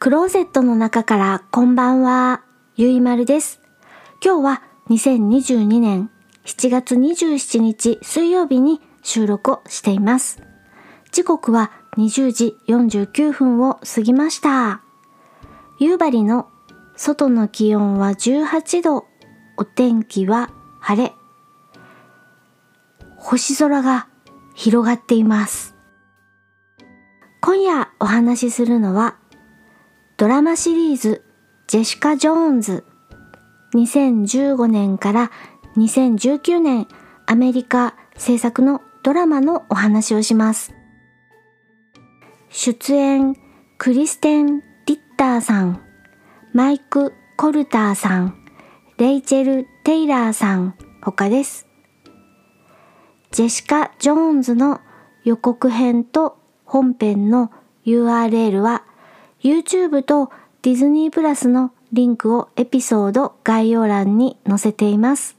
クローゼットの中からこんばんは、ゆいまるです。今日は2022年7月27日水曜日に収録をしています。時刻は20時49分を過ぎました。夕張の外の気温は18度、お天気は晴れ。星空が広がっています。今夜お話しするのはドラマシリーズジェシカ・ジョーンズ2015年から2019年アメリカ制作のドラマのお話をします。出演クリステン・リッターさん、マイク・コルターさん、レイチェル・テイラーさん他です。ジェシカ・ジョーンズの予告編と本編の URL は YouTube とディズニープラスのリンクをエピソード概要欄に載せています。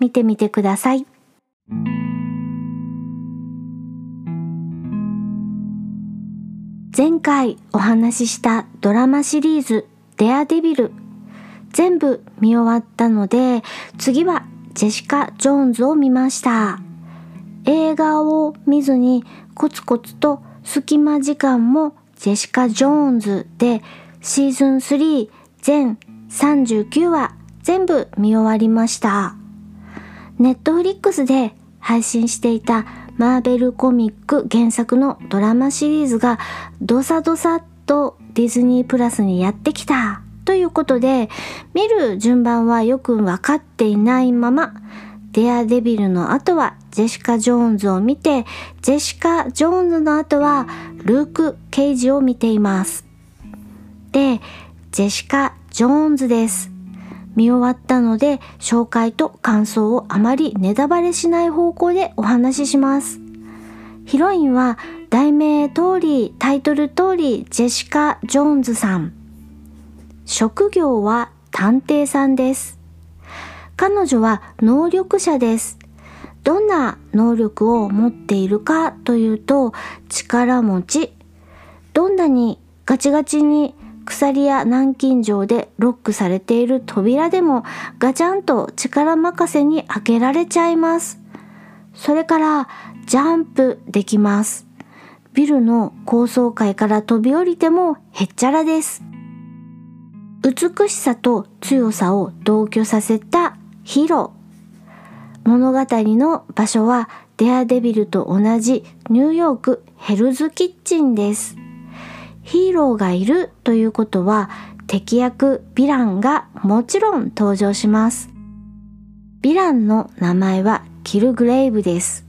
見てみてください。前回お話ししたドラマシリーズデアデビル全部見終わったので次はジェシカ・ジョーンズを見ました映画を見ずにコツコツと隙間時間もジェシカ・ジョーンズでシーズン3全39話全部見終わりました。ネットフリックスで配信していたマーベルコミック原作のドラマシリーズがドサドサっとディズニープラスにやってきたということで見る順番はよくわかっていないままデアデビルの後はジェシカ・ジョーンズを見て、ジェシカ・ジョーンズの後はルーク・ケイジを見ています。で、ジェシカ・ジョーンズです。見終わったので紹介と感想をあまりネタバレしない方向でお話しします。ヒロインは題名通り、タイトル通りジェシカ・ジョーンズさん。職業は探偵さんです。彼女は能力者です。どんな能力を持っているかというと力持ち。どんなにガチガチに鎖や南京錠でロックされている扉でもガチャンと力任せに開けられちゃいます。それからジャンプできます。ビルの高層階から飛び降りてもへっちゃらです。美しさと強さを同居させたヒーロー。物語の場所はデアデビルと同じニューヨークヘルズキッチンです。ヒーローがいるということは敵役ヴィランがもちろん登場します。ヴィランの名前はキルグレイブです。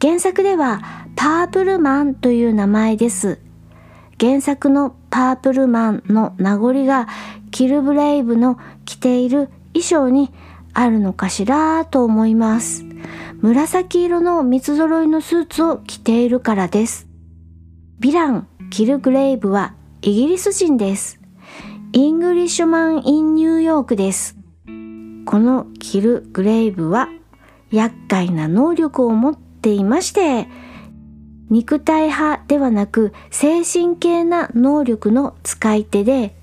原作ではパープルマンという名前です。原作のパープルマンの名残がキルグレイブの着ている衣装にあるのかしらと思います。紫色の三つ揃いのスーツを着ているからです。ヴィラン、キル・グレイブはイギリス人です。 Englishman in New York です。このキル・グレイブは厄介な能力を持っていまして、肉体派ではなく精神系な能力の使い手で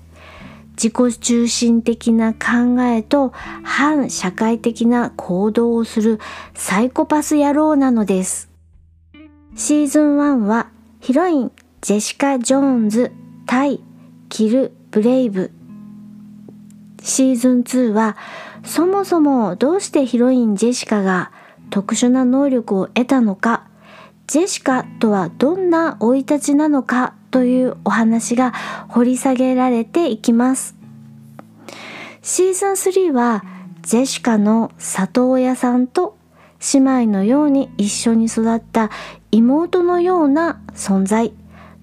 自己中心的な考えと反社会的な行動をするサイコパス野郎なのです。シーズン1はヒロインジェシカ・ジョーンズ対キル・ブレイブ。シーズン2はそもそもどうしてヒロインジェシカが特殊な能力を得たのか、ジェシカとはどんな生い立ちなのかというお話が掘り下げられていきます。シーズン3はジェシカの里親さんと姉妹のように一緒に育った妹のような存在、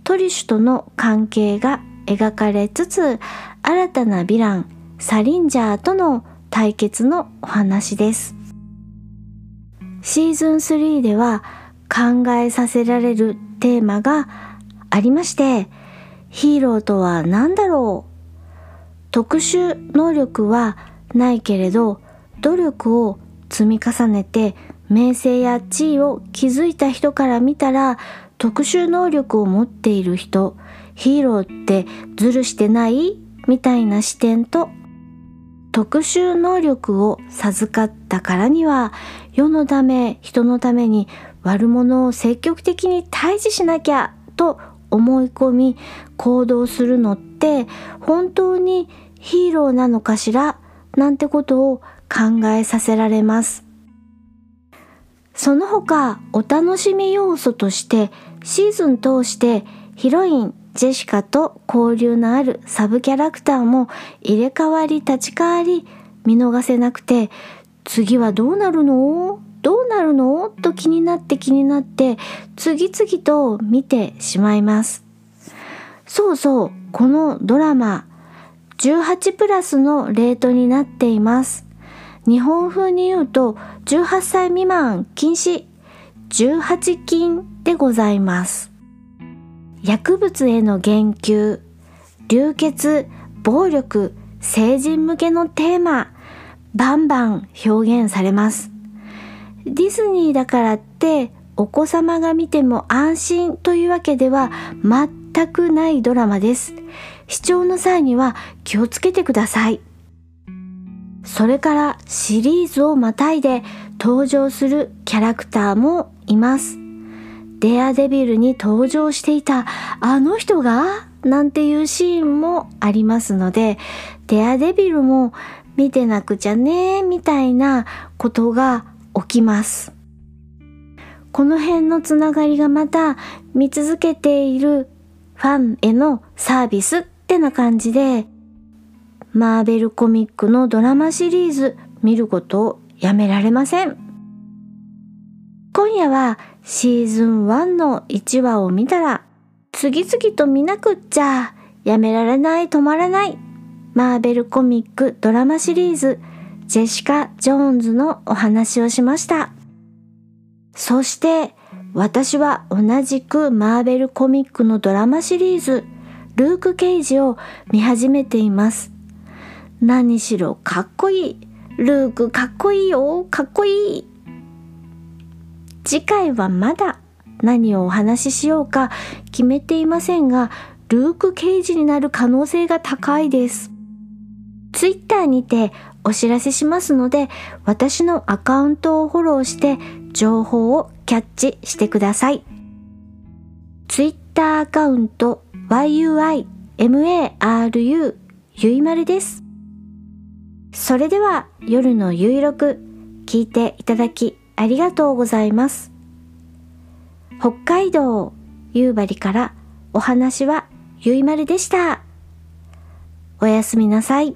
トリシュとの関係が描かれつつ、新たなヴィラン、サリンジャーとの対決のお話です。シーズン3では考えさせられるテーマがありまして、ヒーローとは何だろう。特殊能力はないけれど、努力を積み重ねて名声や地位を築いた人から見たら特殊能力を持っている人、ヒーローってズルしてないみたいな視点と特殊能力を授かったからには世のため人のために悪者を積極的に退治しなきゃと思い込み行動するのって本当にヒーローなのかしら？なんてことを考えさせられます。その他お楽しみ要素としてシーズン通してヒロインジェシカと交流のあるサブキャラクターも入れ替わり立ち替わり見逃せなくて次はどうなるの？どうなるの？と気になって気になって次々と見てしまいます。そうそう、このドラマ18プラスのレートになっています。日本風に言うと18歳未満禁止18禁でございます。薬物への言及、流血、暴力、成人向けのテーマ、バンバン表現されます。ディズニーだからってお子様が見ても安心というわけでは全くないドラマです。視聴の際には気をつけてください。それからシリーズをまたいで登場するキャラクターもいます。デアデビルに登場していたあの人が？なんていうシーンもありますので、デアデビルも見てなくちゃねみたいなことが起きます。この辺のつながりがまた見続けているファンへのサービスってな感じで、マーベルコミックのドラマシリーズ見ることをやめられません。今夜はシーズン1の1話を見たら次々と見なくっちゃやめられない止まらないマーベルコミックドラマシリーズジェシカ・ジョーンズのお話をしました。そして私は同じくマーベルコミックのドラマシリーズルーク・ケイジを見始めています。何しろかっこいい。ルークかっこいいよ。かっこいい。次回はまだ何をお話ししようか決めていませんが、ルーク刑事になる可能性が高いです。ツイッターにてお知らせしますので、私のアカウントをフォローして情報をキャッチしてください。ツイッターアカウント yuimaru ゆいまるです。それでは夜のゆいろく聞いていただきありがとうございます。北海道夕張からお話はゆいまるでした。おやすみなさい。